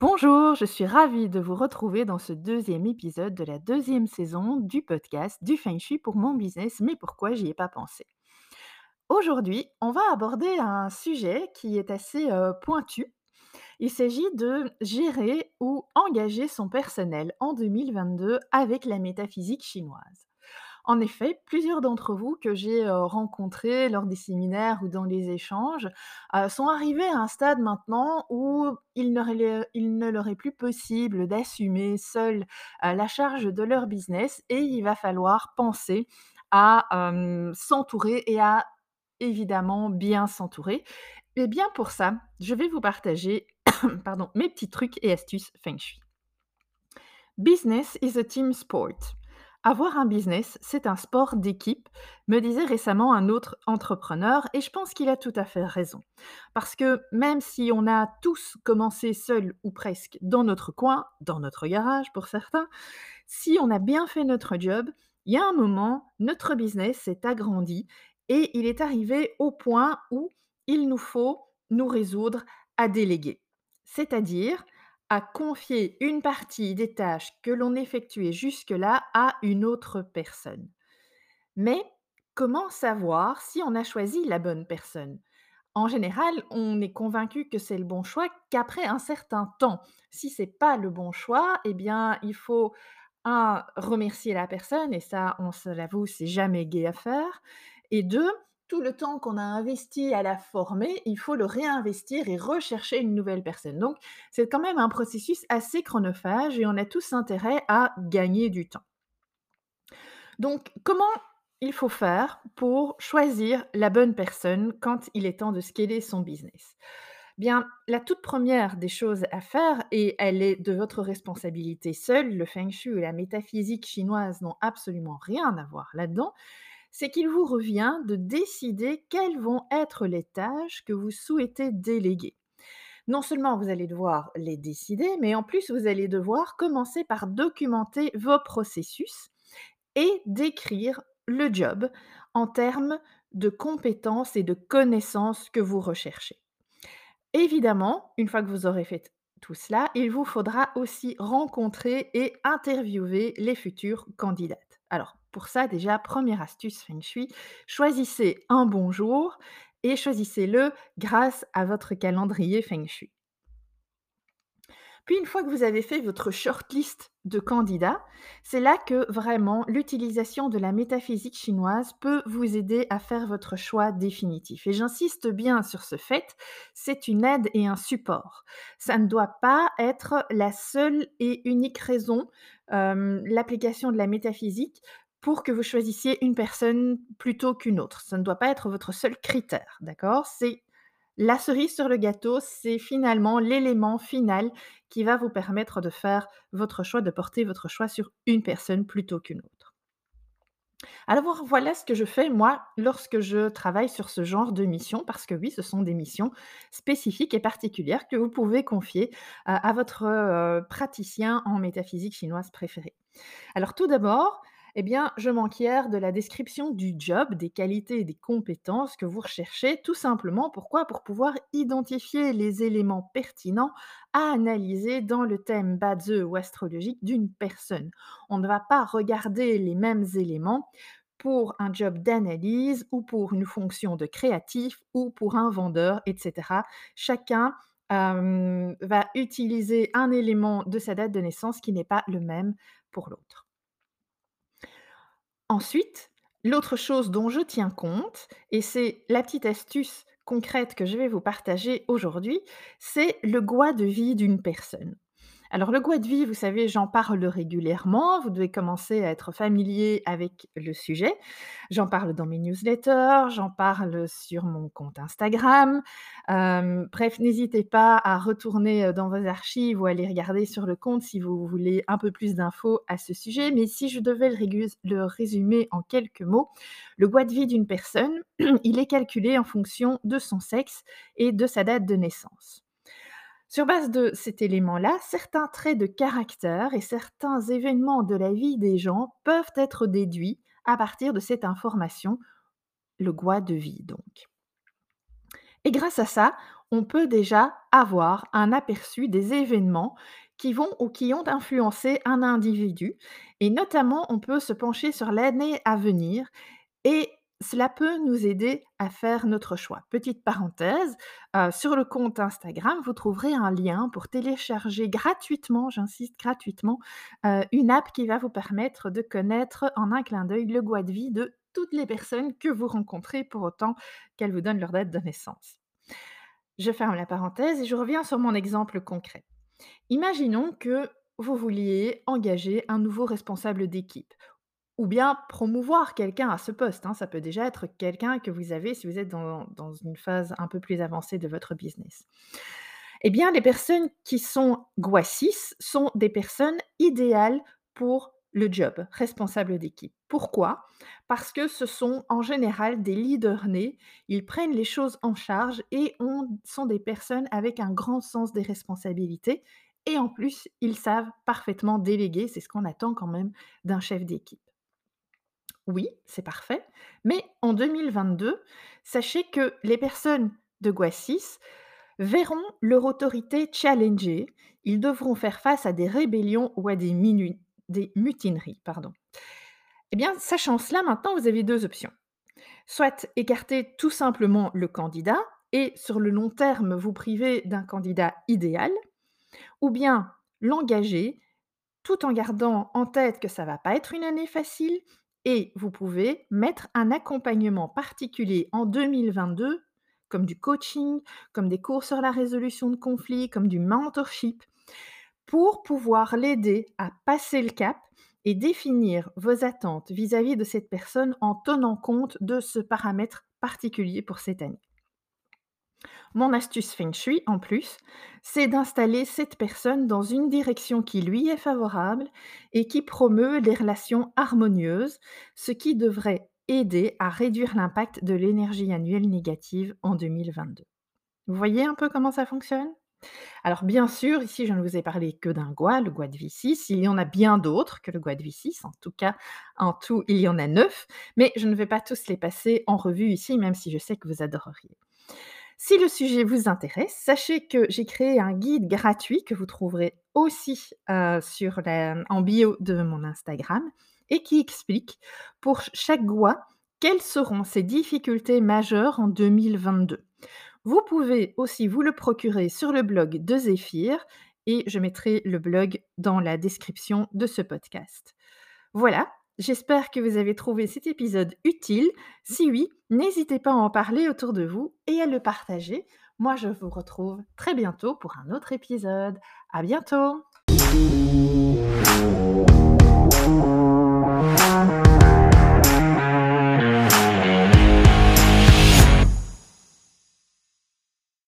Bonjour, je suis ravie de vous retrouver dans ce deuxième épisode de la deuxième saison du podcast du Feng Shui pour mon business, mais pourquoi j'y ai pas pensé? Aujourd'hui, on va aborder un sujet qui est assez pointu. Il s'agit de gérer ou engager son personnel en 2022 avec la métaphysique chinoise. En effet, plusieurs d'entre vous que j'ai, rencontrés lors des séminaires ou dans les échanges, sont arrivés à un stade maintenant où il ne leur est plus possible d'assumer seuls, heu, la charge de leur business et il va falloir penser à, s'entourer et à évidemment bien s'entourer. Et bien pour ça, je vais vous partager, pardon, mes petits trucs et astuces feng shui. Business is a team sport. Avoir un business, c'est un sport d'équipe, me disait récemment un autre entrepreneur, et je pense qu'il a tout à fait raison. Parce que même si on a tous commencé seuls ou presque dans notre coin, dans notre garage pour certains, si on a bien fait notre job, il y a un moment, notre business s'est agrandi et il est arrivé au point où il nous faut nous résoudre à déléguer. C'est-à-dire à confier une partie des tâches que l'on effectuait jusque-là à une autre personne. Mais comment savoir si on a choisi la bonne personne? En général, on est convaincu que c'est le bon choix qu'après un certain temps. Si c'est pas le bon choix, eh bien, il faut un remercier la personne et ça, on se l'avoue, c'est jamais gai à faire. Et deux, tout le temps qu'on a investi à la former, il faut le réinvestir et rechercher une nouvelle personne. Donc, c'est quand même un processus assez chronophage et on a tous intérêt à gagner du temps. Donc, comment il faut faire pour choisir la bonne personne quand il est temps de scaler son business? Bien, la toute première des choses à faire, et elle est de votre responsabilité seule, le feng shui et la métaphysique chinoise n'ont absolument rien à voir là-dedans, c'est qu'il vous revient de décider quelles vont être les tâches que vous souhaitez déléguer. Non seulement vous allez devoir les décider, mais en plus vous allez devoir commencer par documenter vos processus et décrire le job en termes de compétences et de connaissances que vous recherchez. Évidemment, une fois que vous aurez fait tout cela, il vous faudra aussi rencontrer et interviewer les futures candidates. Alors, pour ça, déjà, première astuce feng shui, choisissez un bon jour et choisissez-le grâce à votre calendrier feng shui. Puis une fois que vous avez fait votre shortlist de candidats, c'est là que vraiment l'utilisation de la métaphysique chinoise peut vous aider à faire votre choix définitif. Et j'insiste bien sur ce fait, c'est une aide et un support. Ça ne doit pas être la seule et unique raison, euh, l'application de la métaphysique, pour que vous choisissiez une personne plutôt qu'une autre. Ça ne doit pas être votre seul critère, d'accord? C'est la cerise sur le gâteau, c'est finalement l'élément final qui va vous permettre de faire votre choix, de porter votre choix sur une personne plutôt qu'une autre. Alors voilà ce que je fais moi lorsque je travaille sur ce genre de mission, parce que oui, ce sont des missions spécifiques et particulières que vous pouvez confier à, à votre euh, praticien en métaphysique chinoise préféré. Alors tout d'abord, eh bien, je m'enquière de la description du job, des qualités et des compétences que vous recherchez, tout simplement. Pourquoi? Pour pouvoir identifier les éléments pertinents à analyser dans le thème badze ou astrologique d'une personne. On ne va pas regarder les mêmes éléments pour un job d'analyse ou pour une fonction de créatif ou pour un vendeur, etc. Chacun va utiliser un élément de sa date de naissance qui n'est pas le même pour l'autre. Ensuite, l'autre chose dont je tiens compte, et c'est la petite astuce concrète que je vais vous partager aujourd'hui, c'est le goût de vie d'une personne. Alors le goût de vie, vous savez, j'en parle régulièrement. Vous devez commencer à être familier avec le sujet. J'en parle dans mes newsletters, j'en parle sur mon compte Instagram. Bref, n'hésitez pas à retourner dans vos archives ou à aller regarder sur le compte si vous voulez un peu plus d'infos à ce sujet. Mais si je devais le, le résumer en quelques mots, le goût de vie d'une personne, il est calculé en fonction de son sexe et de sa date de naissance. Sur base de cet élément-là, certains traits de caractère et certains événements de la vie des gens peuvent être déduits à partir de cette information, le goût de vie donc. Et grâce à ça, on peut déjà avoir un aperçu des événements qui vont ou qui ont influencé un individu et notamment on peut se pencher sur l'année à venir et cela peut nous aider à faire notre choix. Petite parenthèse, heu, sur le compte Instagram, vous trouverez un lien pour télécharger gratuitement, j'insiste gratuitement, heu, une app qui va vous permettre de connaître en un clin d'œil le goût de vie de toutes les personnes que vous rencontrez pour autant qu'elles vous donnent leur date de naissance. Je ferme la parenthèse et je reviens sur mon exemple concret. Imaginons que vous vouliez engager un nouveau responsable d'équipe ou bien promouvoir quelqu'un à ce poste, hein. Ça peut déjà être quelqu'un que vous avez si vous êtes dans une phase un peu plus avancée de votre business. Eh bien, les personnes qui sont GUA6 sont des personnes idéales pour le job, responsable d'équipe. Pourquoi? Parce que ce sont en général des leaders nés, ils prennent les choses en charge et ont sont des personnes avec un grand sens des responsabilités et en plus, ils savent parfaitement déléguer, c'est ce qu'on attend quand même d'un chef d'équipe. Oui, c'est parfait, mais en 2022, sachez que les personnes de GUA6 verront leur autorité challengée. Ils devront faire face à des rébellions ou à des mutineries, pardon. Eh bien, sachant cela, maintenant, vous avez 2 options. Soit écarter tout simplement le candidat et sur le long terme, vous priver d'un candidat idéal ou bien l'engager tout en gardant en tête que ça va pas être une année facile et vous pouvez mettre un accompagnement particulier en 2022, comme du coaching, comme des cours sur la résolution de conflits, comme du mentorship, pour pouvoir l'aider à passer le cap et définir vos attentes vis-à-vis de cette personne en tenant compte de ce paramètre particulier pour cette année. Mon astuce feng shui, en plus, c'est d'installer cette personne dans une direction qui lui est favorable et qui promeut des relations harmonieuses, ce qui devrait aider à réduire l'impact de l'énergie annuelle négative en 2022. Vous voyez un peu comment ça fonctionne? Alors bien sûr, ici je ne vous ai parlé que d'un gua, le gua de V6, il y en a bien d'autres que le gua de V6, en tout cas en tout il y en a 9, mais je ne vais pas tous les passer en revue ici, même si je sais que vous adoreriez. Si le sujet vous intéresse, sachez que j'ai créé un guide gratuit que vous trouverez aussi, heu, sur la en bio de mon Instagram et qui explique pour chaque gua, quelles seront ses difficultés majeures en 2022. Vous pouvez aussi vous le procurer sur le blog de Zéphyr et je mettrai le blog dans la description de ce podcast. Voilà, J'espère que vous avez trouvé cet épisode utile. Si oui, n'hésitez pas à en parler autour de vous et à le partager. Moi, je vous retrouve très bientôt pour un autre épisode. À bientôt!